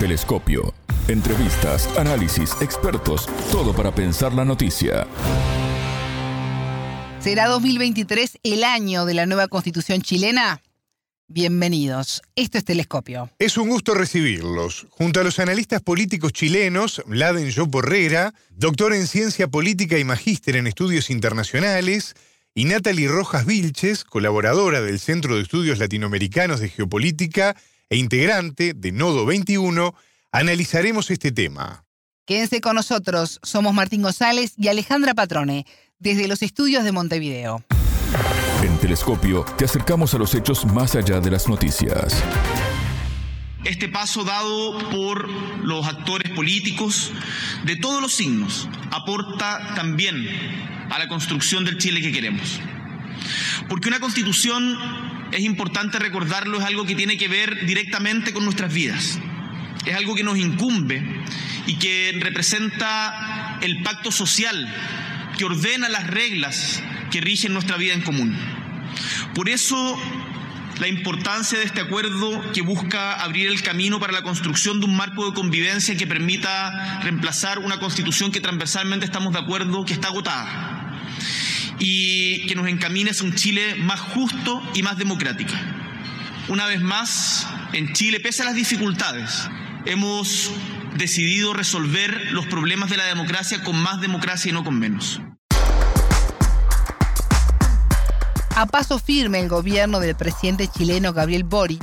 Telescopio. Entrevistas, análisis, expertos, todo para pensar la noticia. ¿Será 2023 el año de la nueva constitución chilena? Bienvenidos. Esto es Telescopio. Es un gusto recibirlos. Junto a los analistas políticos chilenos, Vladen Yo Porrera, doctor en ciencia política y magíster en estudios internacionales, y Natalie Rojas Vilches, colaboradora del Centro de Estudios Latinoamericanos de Geopolítica e integrante de Nodo 21, analizaremos este tema. Quédense con nosotros. Somos Martín González y Alejandra Patrone, desde los estudios de Montevideo. En Telescopio te acercamos a los hechos más allá de las noticias. Este paso dado por los actores políticos de todos los signos aporta también a la construcción del Chile que queremos. Porque una constitución, es importante recordarlo, es algo que tiene que ver directamente con nuestras vidas. Es algo que nos incumbe y que representa el pacto social que ordena las reglas que rigen nuestra vida en común. Por eso, la importancia de este acuerdo que busca abrir el camino para la construcción de un marco de convivencia que permita reemplazar una constitución que transversalmente estamos de acuerdo que está agotada y que nos encamine hacia un Chile más justo y más democrático. Una vez más, en Chile, pese a las dificultades, hemos decidido resolver los problemas de la democracia con más democracia y no con menos. A paso firme, el gobierno del presidente chileno Gabriel Boric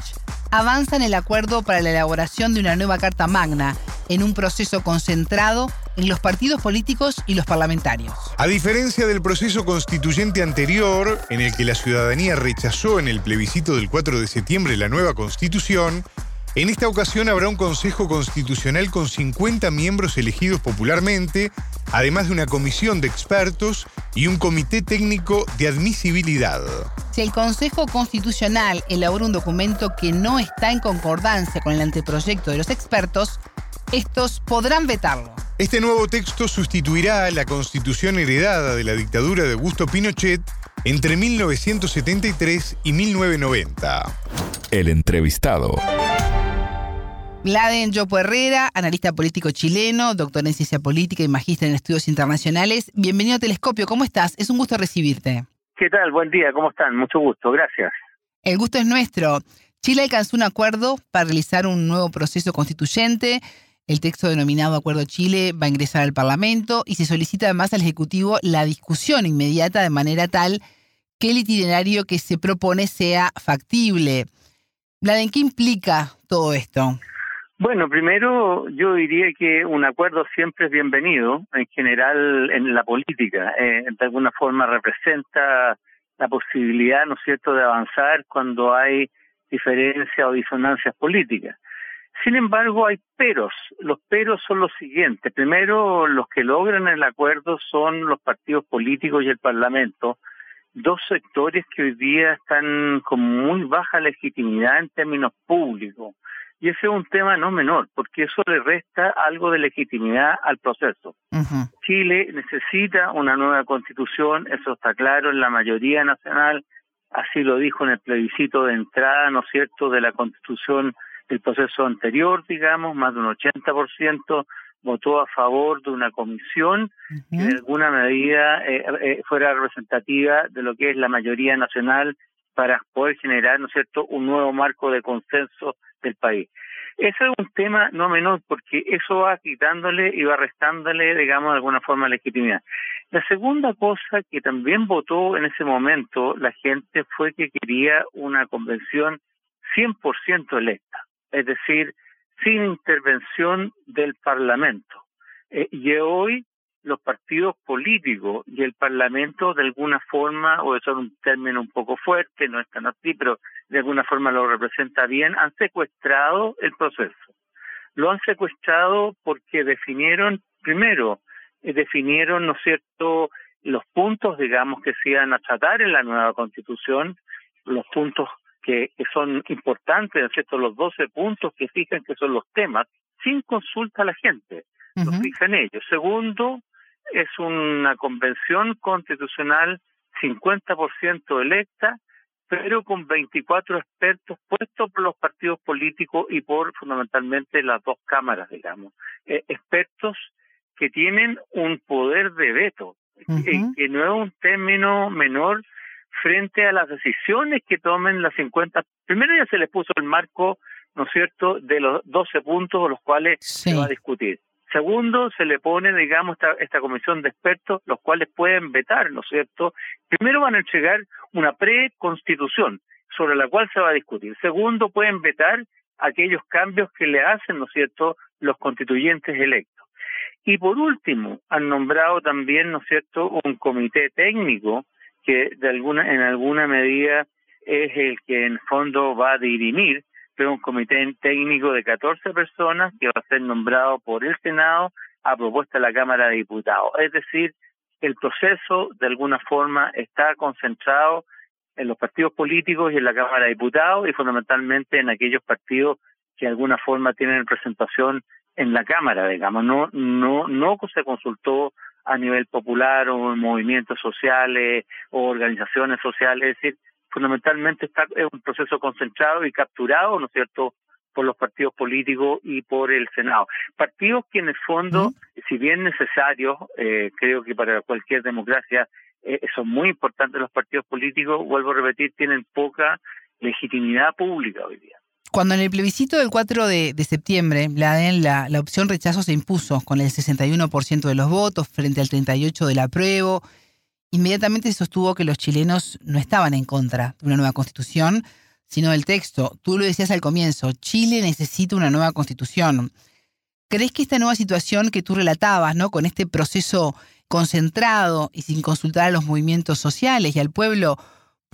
avanza en el acuerdo para la elaboración de una nueva Carta Magna, en un proceso concentrado en los partidos políticos y los parlamentarios. A diferencia del proceso constituyente anterior, en el que la ciudadanía rechazó en el plebiscito del 4 de septiembre la nueva constitución, en esta ocasión habrá un Consejo Constitucional con 50 miembros elegidos popularmente, además de una comisión de expertos y un comité técnico de admisibilidad. Si el Consejo Constitucional elabora un documento que no está en concordancia con el anteproyecto de los expertos, estos podrán vetarlo. Este nuevo texto sustituirá a la constitución heredada de la dictadura de Augusto Pinochet entre 1973 y 1990. El entrevistado. Vladen Yopo Herrera, analista político chileno, doctor en ciencia política y magíster en estudios internacionales. Bienvenido a Telescopio, ¿cómo estás? Es un gusto recibirte. ¿Qué tal? Buen día, ¿cómo están? Mucho gusto, gracias. El gusto es nuestro. Chile alcanzó un acuerdo para realizar un nuevo proceso constituyente. El texto denominado Acuerdo Chile va a ingresar al Parlamento y se solicita además al Ejecutivo la discusión inmediata de manera tal que el itinerario que se propone sea factible. Vladen, ¿qué implica todo esto? Bueno, primero yo diría que un acuerdo siempre es bienvenido, en general en la política. Eh, de alguna forma representa la posibilidad, ¿no es cierto?, de avanzar cuando hay diferencias o disonancias políticas. Sin embargo, hay peros. Los peros son los siguientes. Primero, los que logran el acuerdo son los partidos políticos y el Parlamento, dos sectores que hoy día están con muy baja legitimidad en términos públicos. Y ese es un tema no menor, porque eso le resta algo de legitimidad al proceso. Chile necesita una nueva constitución, eso está claro en la mayoría nacional, así lo dijo en el plebiscito de entrada, ¿no es cierto?, de la constitución del proceso anterior, digamos, más de un 80% votó a favor de una comisión que de alguna medida eh, eh, fuera representativa de lo que es la mayoría nacional para poder generar, ¿no es cierto?, un nuevo marco de consenso del país. Ese es un tema no menor porque eso va quitándole y va restándole, digamos, de alguna forma legitimidad. La segunda cosa que también votó en ese momento la gente fue que quería una convención 100% electa, es decir, sin intervención del Parlamento. Eh, y hoy los partidos políticos y el Parlamento de alguna forma, o eso es un término un poco fuerte, no es tan así, pero de alguna forma lo representa bien, han secuestrado el proceso. Lo han secuestrado porque definieron, primero, eh, definieron, ¿no es cierto?, los puntos, digamos, que se iban a tratar en la nueva constitución, los puntos que, que son importantes, ¿no es cierto?, los 12 puntos que fijan que son los temas, sin consulta a la gente, lo fijan ellos. Segundo, es una convención constitucional 50% electa pero con 24 expertos puestos por los partidos políticos y por fundamentalmente las dos cámaras, digamos. Eh, expertos que tienen un poder de veto, que no es un término menor frente a las decisiones que tomen las 50. Primero ya se les puso el marco, ¿no es cierto?, de los 12 puntos los cuales se va a discutir. Segundo, se le pone, digamos, esta, esta comisión de expertos, los cuales pueden vetar, ¿no es cierto? Primero van a entregar una preconstitución sobre la cual se va a discutir. Segundo, pueden vetar aquellos cambios que le hacen, ¿no es cierto?, los constituyentes electos. Y por último, han nombrado también, ¿no es cierto?, un comité técnico que de alguna, en alguna medida es el que en fondo va a dirimir pero un comité técnico de 14 personas que va a ser nombrado por el Senado a propuesta de la Cámara de Diputados. Es decir, el proceso de alguna forma está concentrado en los partidos políticos y en la Cámara de Diputados y fundamentalmente en aquellos partidos que de alguna forma tienen representación en la Cámara, digamos. No, no, no se consultó a nivel popular o en movimientos sociales o organizaciones sociales, es decir, fundamentalmente está es un proceso concentrado y capturado, ¿no es cierto?, por los partidos políticos y por el Senado. Partidos que en el fondo, si bien necesarios, eh, creo que para cualquier democracia eh, son muy importantes los partidos políticos, vuelvo a repetir, tienen poca legitimidad pública hoy día. Cuando en el plebiscito del 4 de, septiembre, la, opción rechazo se impuso con el 61% de los votos frente al 38% del apruebo, inmediatamente sostuvo que los chilenos no estaban en contra de una nueva constitución, sino del texto. Tú lo decías al comienzo, Chile necesita una nueva constitución. ¿Crees que esta nueva situación que tú relatabas, ¿no? con este proceso concentrado y sin consultar a los movimientos sociales y al pueblo,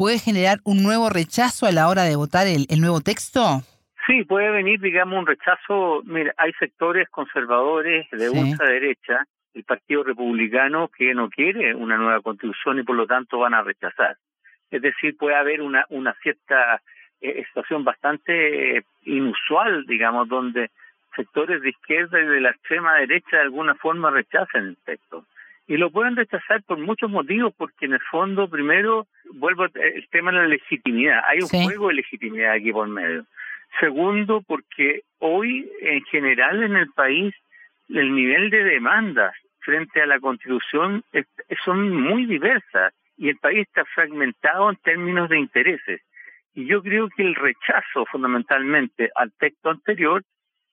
puede generar un nuevo rechazo a la hora de votar el, nuevo texto? Sí, puede venir, digamos, un rechazo. Mira, hay sectores conservadores de ultraderecha el Partido Republicano que no quiere una nueva constitución y por lo tanto van a rechazar. Es decir, puede haber una, una cierta eh, situación bastante eh, inusual, digamos, donde sectores de izquierda y de la extrema derecha de alguna forma rechacen el texto. Y lo pueden rechazar por muchos motivos, porque en el fondo, primero, vuelvo el tema de la legitimidad. Hay un juego de legitimidad aquí por medio. Segundo, porque hoy, en general, en el país, el nivel de demandas frente a la Constitución son muy diversas y el país está fragmentado en términos de intereses. Y yo creo que el rechazo fundamentalmente al texto anterior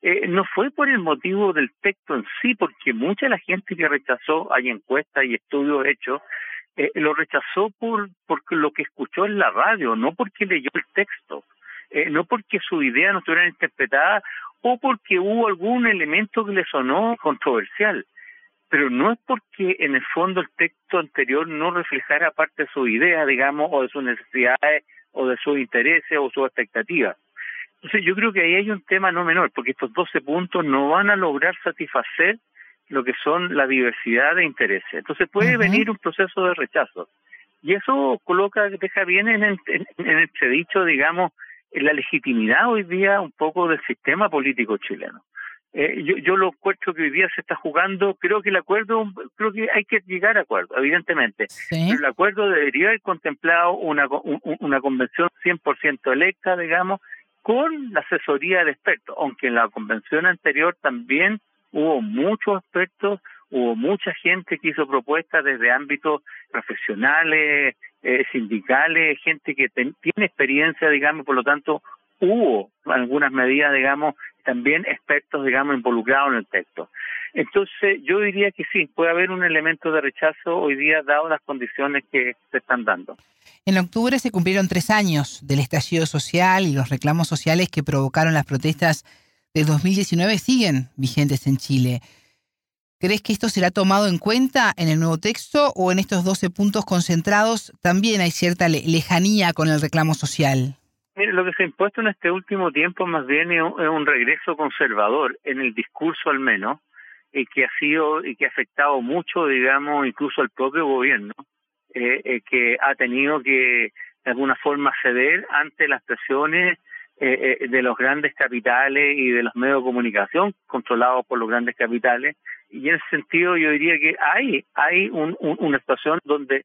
eh, no fue por el motivo del texto en sí, porque mucha de la gente que rechazó, hay encuestas y estudios hechos, eh, lo rechazó por, por lo que escuchó en la radio, no porque leyó el texto, eh, no porque su idea no estuviera interpretada o porque hubo algún elemento que le sonó controversial pero no es porque en el fondo el texto anterior no reflejara parte de su idea, digamos, o de sus necesidades, o de sus intereses, o sus expectativas. Entonces yo creo que ahí hay un tema no menor, porque estos 12 puntos no van a lograr satisfacer lo que son la diversidad de intereses. Entonces puede venir un proceso de rechazo. Y eso coloca, deja bien en, en, en entredicho, digamos, la legitimidad hoy día un poco del sistema político chileno. Eh, yo, yo lo encuentro que hoy día se está jugando, creo que el acuerdo, creo que hay que llegar a acuerdo, evidentemente. Pero el acuerdo debería haber contemplado una, una convención 100% electa, digamos, con la asesoría de expertos, aunque en la convención anterior también hubo muchos expertos, hubo mucha gente que hizo propuestas desde ámbitos profesionales, eh, sindicales, gente que tiene experiencia, digamos, por lo tanto hubo algunas medidas, digamos, también expertos, digamos, involucrados en el texto. Entonces, yo diría que sí, puede haber un elemento de rechazo hoy día, dado las condiciones que se están dando. En octubre se cumplieron tres años del estallido social y los reclamos sociales que provocaron las protestas de 2019 siguen vigentes en Chile. ¿Crees que esto será tomado en cuenta en el nuevo texto o en estos 12 puntos concentrados también hay cierta lejanía con el reclamo social? Lo que se ha impuesto en este último tiempo más bien es un, regreso conservador, en el discurso al menos, y que ha sido y que ha afectado mucho, digamos, incluso al propio gobierno, eh, eh, que ha tenido que de alguna forma ceder ante las presiones eh, de los grandes capitales y de los medios de comunicación controlados por los grandes capitales. Y en ese sentido yo diría que hay, hay una situación donde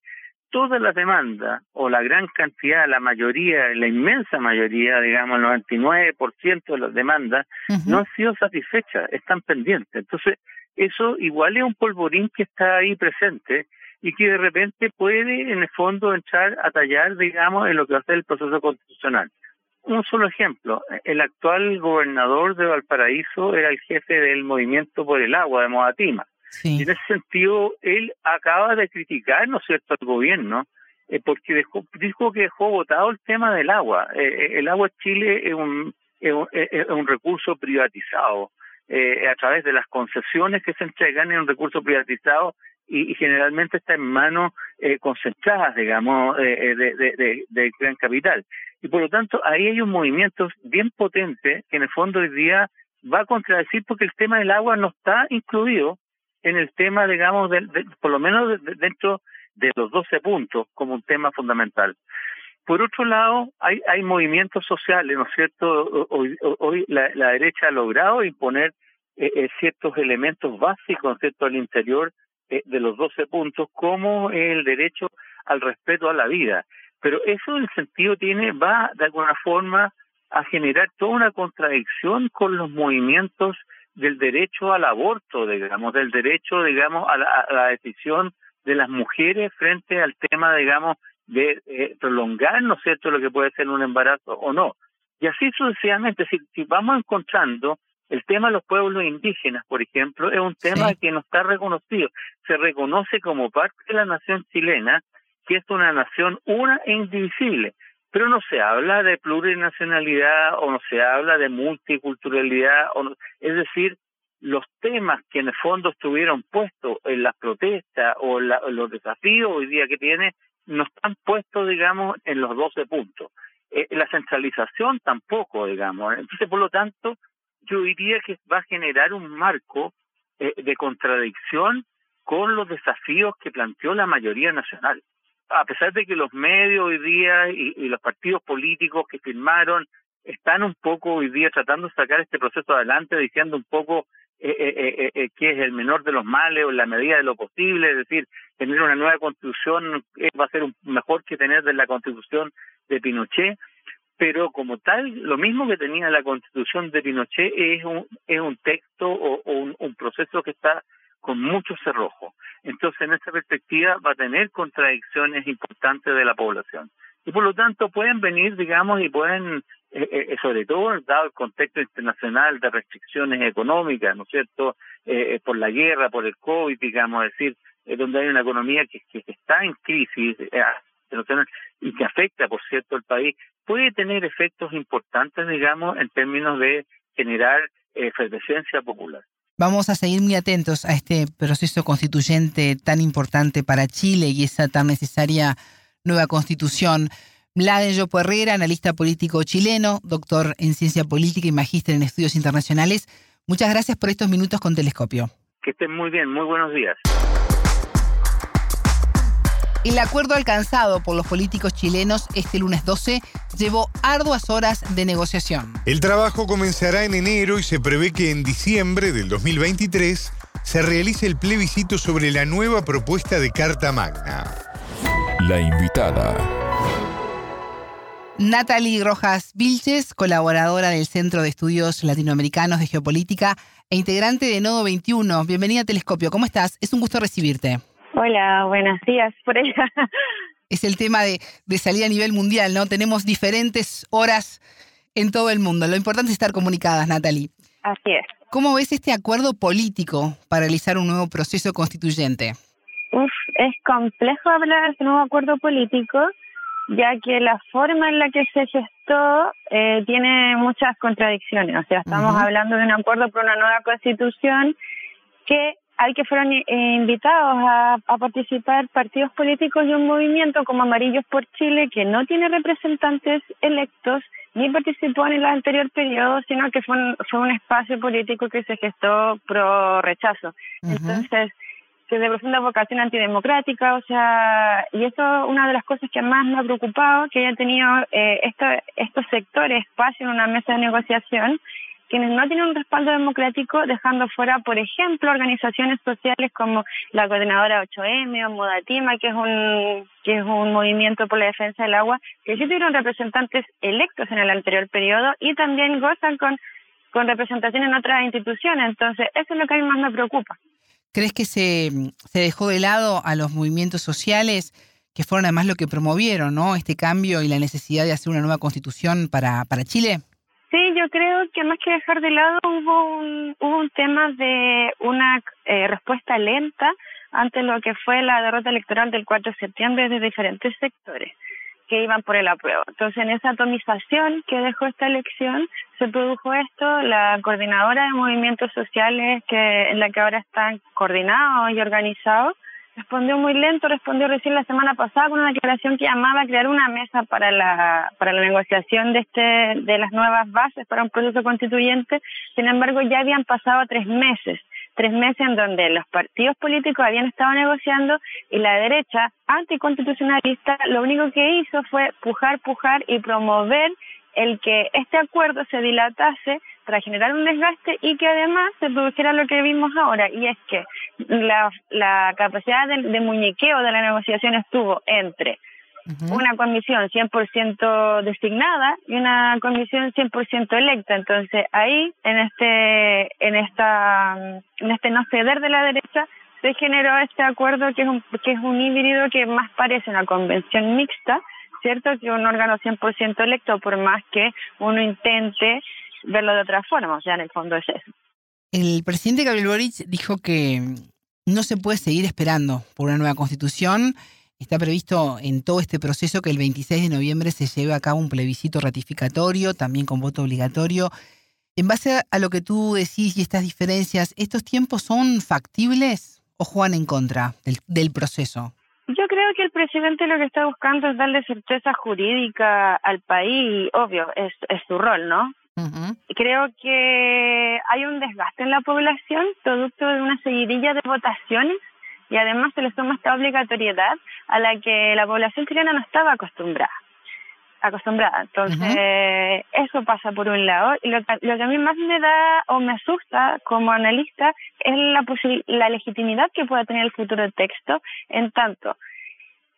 todas las demandas, o la gran cantidad, la mayoría, la inmensa mayoría, digamos, el 99% de las demandas, no han sido satisfechas, están pendientes. Entonces, eso igual es un polvorín que está ahí presente y que de repente puede, en el fondo, entrar a tallar, digamos, en lo que va a ser el proceso constitucional. Un solo ejemplo, el actual gobernador de Valparaíso era el jefe del movimiento por el agua de Modatima. En ese sentido, él acaba de criticar, ¿no cierto?, al gobierno, eh, porque dejó, dijo que dejó votado el tema del agua. Eh, eh, el agua en Chile es un, es un, recurso privatizado. a través de las concesiones que se entregan en un recurso privatizado y, generalmente está en manos concentradas, digamos, de, de, de, gran capital. Y por lo tanto, ahí hay un movimiento bien potente que en el fondo hoy día va a contradecir porque el tema del agua no está incluido en el tema, digamos, de, por lo menos dentro de los 12 puntos como un tema fundamental. Por otro lado, hay, hay movimientos sociales, ¿no es cierto? Hoy, hoy la, derecha ha logrado imponer eh, eh, ciertos elementos básicos, ¿no es cierto?, al interior eh, de los 12 puntos, como el derecho al respeto a la vida. Pero eso en sentido tiene, va de alguna forma a generar toda una contradicción con los movimientos del derecho al aborto, digamos, del derecho, digamos, a la, decisión de las mujeres frente al tema, digamos, de eh, prolongar, ¿no es cierto?, lo que puede ser un embarazo o no. Y así sucesivamente, si, si vamos encontrando el tema de los pueblos indígenas, por ejemplo, es un tema que no está reconocido. Se reconoce como parte de la nación chilena, que es una nación una e indivisible pero no se habla de plurinacionalidad o no se habla de multiculturalidad, o es decir, los temas que en el fondo estuvieron puestos en las protestas o los desafíos hoy día que tiene, no están puestos, digamos, en los 12 puntos. Eh, la centralización tampoco, digamos. Entonces, por lo tanto, yo diría que va a generar un marco eh, de contradicción con los desafíos que planteó la mayoría nacional a pesar de que los medios hoy día y, los partidos políticos que firmaron están un poco hoy día tratando de sacar este proceso adelante, diciendo un poco eh, eh, eh, que es el menor de los males o la medida de lo posible, es decir, tener una nueva constitución va a ser mejor que tener de la constitución de Pinochet, pero como tal, lo mismo que tenía la constitución de Pinochet es un, es un texto o, un proceso que está con mucho cerrojo. Entonces, en esta perspectiva va a tener contradicciones importantes de la población. Y por lo tanto pueden venir, digamos, y pueden, eh, eh, sobre todo dado el contexto internacional de restricciones económicas, ¿no es cierto?, eh, por la guerra, por el COVID, digamos, es decir, donde hay una economía que, que está en crisis y que afecta, por cierto, al país, puede tener efectos importantes, digamos, en términos de generar efervescencia popular. Vamos a seguir muy atentos a este proceso constituyente tan importante para Chile y esa tan necesaria nueva constitución. Mladen Yopo Herrera, analista político chileno, doctor en ciencia política y magíster en estudios internacionales. Muchas gracias por estos minutos con Telescopio. Que estén muy bien, muy buenos días. El acuerdo alcanzado por los políticos chilenos este lunes 12 llevó arduas horas de negociación. El trabajo comenzará en enero y se prevé que en diciembre del 2023 se realice el plebiscito sobre la nueva propuesta de Carta Magna. La invitada. Natalie Rojas Vilches, colaboradora del Centro de Estudios Latinoamericanos de Geopolítica e integrante de Nodo 21. Bienvenida a Telescopio. ¿Cómo estás? Es un gusto recibirte. Hola, buenos días. Es el tema de, de salir a nivel mundial, ¿no? Tenemos diferentes horas en todo el mundo. Lo importante es estar comunicadas, Natalie. Así es. ¿Cómo ves este acuerdo político para realizar un nuevo proceso constituyente? Uf, es complejo hablar de este nuevo acuerdo político, ya que la forma en la que se gestó eh, tiene muchas contradicciones. O sea, estamos hablando de un acuerdo por una nueva constitución que al que fueron eh, invitados a, participar partidos políticos de un movimiento como Amarillos por Chile, que no tiene representantes electos ni participó en el anterior periodo, sino que fue un, fue un espacio político que se gestó pro rechazo. Entonces, que de profunda vocación antidemocrática, o sea, y eso una de las cosas que más me ha preocupado, que haya tenido eh, estos sectores espacio en una mesa de negociación quienes no tienen un respaldo democrático, dejando fuera, por ejemplo, organizaciones sociales como la Coordinadora 8M o Modatima, que es un que es un movimiento por la defensa del agua, que sí tuvieron representantes electos en el anterior periodo y también gozan con, con representación en otras instituciones. Entonces, eso es lo que a mí más me preocupa. ¿Crees que se, se dejó de lado a los movimientos sociales? que fueron además lo que promovieron, ¿no? Este cambio y la necesidad de hacer una nueva constitución para, para Chile. Sí, yo creo que más que dejar de lado hubo un, un tema de una eh, respuesta lenta ante lo que fue la derrota electoral del 4 de septiembre de diferentes sectores que iban por el apruebo. Entonces, en esa atomización que dejó esta elección, se produjo esto, la coordinadora de movimientos sociales que en la que ahora están coordinados y organizados, respondió muy lento, respondió recién la semana pasada con una declaración que llamaba a crear una mesa para la para la negociación de este de las nuevas bases para un proceso constituyente. Sin embargo, ya habían pasado tres meses, tres meses en donde los partidos políticos habían estado negociando y la derecha anticonstitucionalista lo único que hizo fue pujar, pujar y promover el que este acuerdo se dilatase para generar un desgaste y que además se produjera lo que vimos ahora, y es que la, la capacidad de, muñequeo de la negociación estuvo entre una comisión 100% designada y una comisión 100% electa. Entonces, ahí, en este, en esta, en este no ceder de la derecha, se generó este acuerdo que es un, que es un híbrido que más parece una convención mixta, ¿cierto? Que un órgano 100% electo, por más que uno intente verlo de otra forma, o sea, en el fondo es eso. El presidente Gabriel Boric dijo que no se puede seguir esperando por una nueva constitución. Está previsto en todo este proceso que el 26 de noviembre se lleve a cabo un plebiscito ratificatorio, también con voto obligatorio. En base a lo que tú decís y estas diferencias, ¿estos tiempos son factibles o juegan en contra del, del proceso? Yo creo que el presidente lo que está buscando es darle certeza jurídica al país, obvio, es, es su rol, ¿no? Creo que hay un desgaste en la población producto de una seguidilla de votaciones y además se le suma esta obligatoriedad a la que la población chilena no estaba acostumbrada. acostumbrada. Entonces, eso pasa por un lado. Y lo, lo, que a mí más me da o me asusta como analista es la, la legitimidad que pueda tener el futuro texto en tanto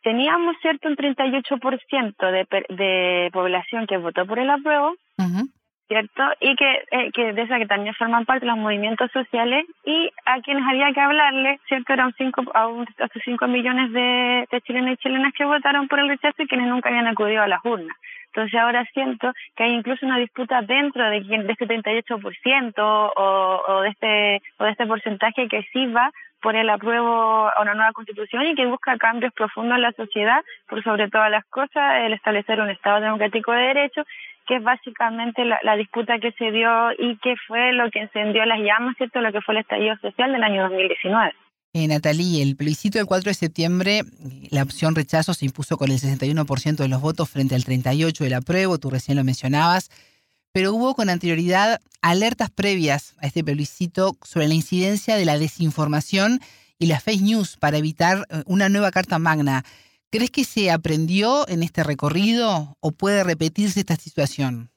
teníamos cierto un 38% de, de población que votó por el apruebo, ¿cierto? Y que, eh, que de esa que también forman parte los movimientos sociales y a quienes había que hablarle, ¿cierto? Eran cinco, a hasta 5 millones de, de chilenos y chilenas que votaron por el rechazo y quienes nunca habían acudido a las urnas. Entonces ahora siento que hay incluso una disputa dentro de, de este 38% o, o, de este, o de este porcentaje que sí va por el apruebo a una nueva constitución y que busca cambios profundos en la sociedad, por sobre todas las cosas, el establecer un Estado democrático de derecho que es básicamente la, disputa que se dio y que fue lo que encendió las llamas, ¿cierto? Lo que fue el estallido social del año 2019. Eh, Natalie, el plebiscito del 4 de septiembre, la opción rechazo se impuso con el 61% de los votos frente al 38% del apruebo, tú recién lo mencionabas, pero hubo con anterioridad alertas previas a este plebiscito sobre la incidencia de la desinformación y las fake news para evitar eh, una nueva Carta Magna. ¿Crees que se aprendió en este recorrido o puede repetirse esta situación?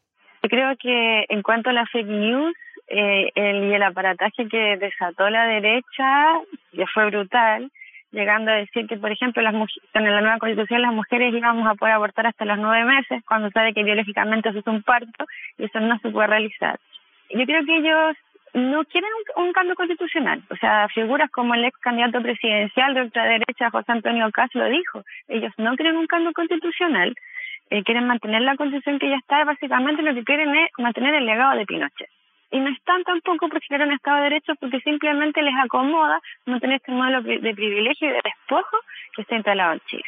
Creo que en cuanto a las fake news eh, el, y el aparataje que desató la derecha ya fue brutal, llegando a decir que, por ejemplo, las en la nueva constitución las mujeres íbamos a poder abortar hasta los nueve meses, cuando sabe que biológicamente eso es un parto y eso no se puede realizar. Yo creo que ellos no quieren un, cambio constitucional. O sea, figuras como el ex candidato presidencial de ultraderecha, José Antonio Caz, lo dijo. Ellos no quieren un cambio constitucional, eh, quieren mantener la constitución que ya está. Básicamente lo que quieren es mantener el legado de Pinochet. Y no están tampoco por generar un Estado de Derecho porque simplemente les acomoda mantener este modelo de privilegio y de despojo que está instalado en Chile.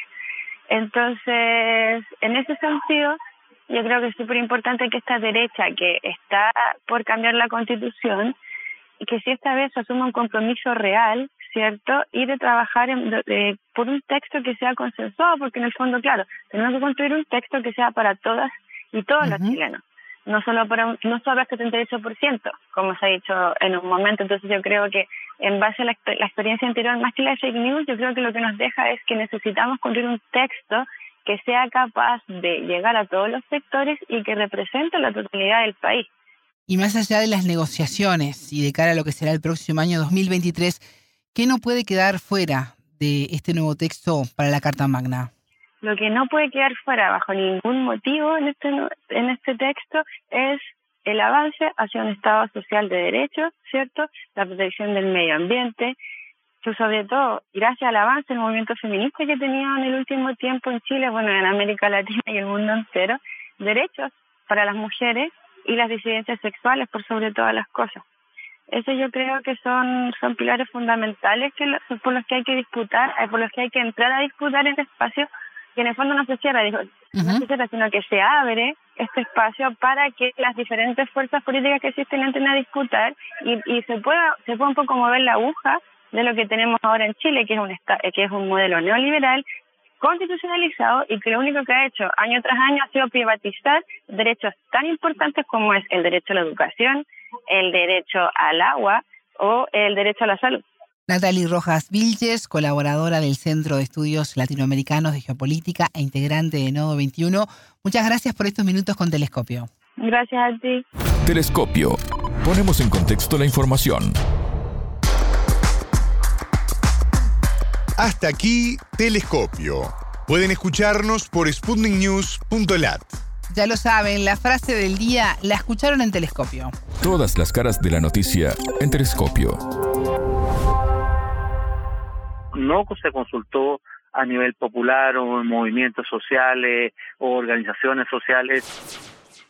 Entonces, en ese sentido, yo creo que es súper importante que esta derecha que está por cambiar la constitución, que si esta vez asuma un compromiso real, ¿cierto? Y de trabajar por un texto que sea consensuado, porque en el fondo, claro, tenemos que construir un texto que sea para todas y todos los chilenos. No solo para no solo para el 78%, como se ha dicho en un momento. Entonces yo creo que en base a la, la experiencia anterior, más que la fake news, yo creo que lo que nos deja es que necesitamos construir un texto que sea capaz de llegar a todos los sectores y que represente la totalidad del país. Y más allá de las negociaciones y de cara a lo que será el próximo año 2023, ¿qué no puede quedar fuera de este nuevo texto para la Carta Magna? Lo que no puede quedar fuera bajo ningún motivo en este, en este texto es el avance hacia un Estado social de derechos, ¿cierto? La protección del medio ambiente, sobre todo gracias al avance del movimiento feminista que tenía en el último tiempo en Chile, bueno, en América Latina y el mundo entero, derechos para las mujeres y las disidencias sexuales por sobre todas las cosas. Eso yo creo que son, son pilares fundamentales que por los que hay que disputar, eh, por los que hay que entrar a disputar este espacio, que en el fondo no se cierra, digo, no se cierra, sino que se abre este espacio para que las diferentes fuerzas políticas que existen entren a disputar y, y se pueda se pueda un poco mover la aguja de lo que tenemos ahora en Chile, que es un que es un modelo neoliberal constitucionalizado y que lo único que ha hecho año tras año ha sido privatizar derechos tan importantes como es el derecho a la educación, el derecho al agua o el derecho a la salud. Natalie Rojas Vilches, colaboradora del Centro de Estudios Latinoamericanos de Geopolítica e integrante de Nodo 21. Muchas gracias por estos minutos con Telescopio. Gracias a ti. Telescopio. Ponemos en contexto la información. Hasta aquí, Telescopio. Pueden escucharnos por sputniknews.lat. Ya lo saben, la frase del día la escucharon en Telescopio. Todas las caras de la noticia en Telescopio. No se consultó a nivel popular o en movimientos sociales o organizaciones sociales.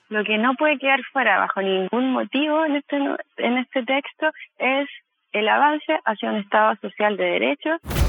Lo que no puede quedar fuera bajo ningún motivo en este, en este texto es el avance hacia un Estado social de derechos.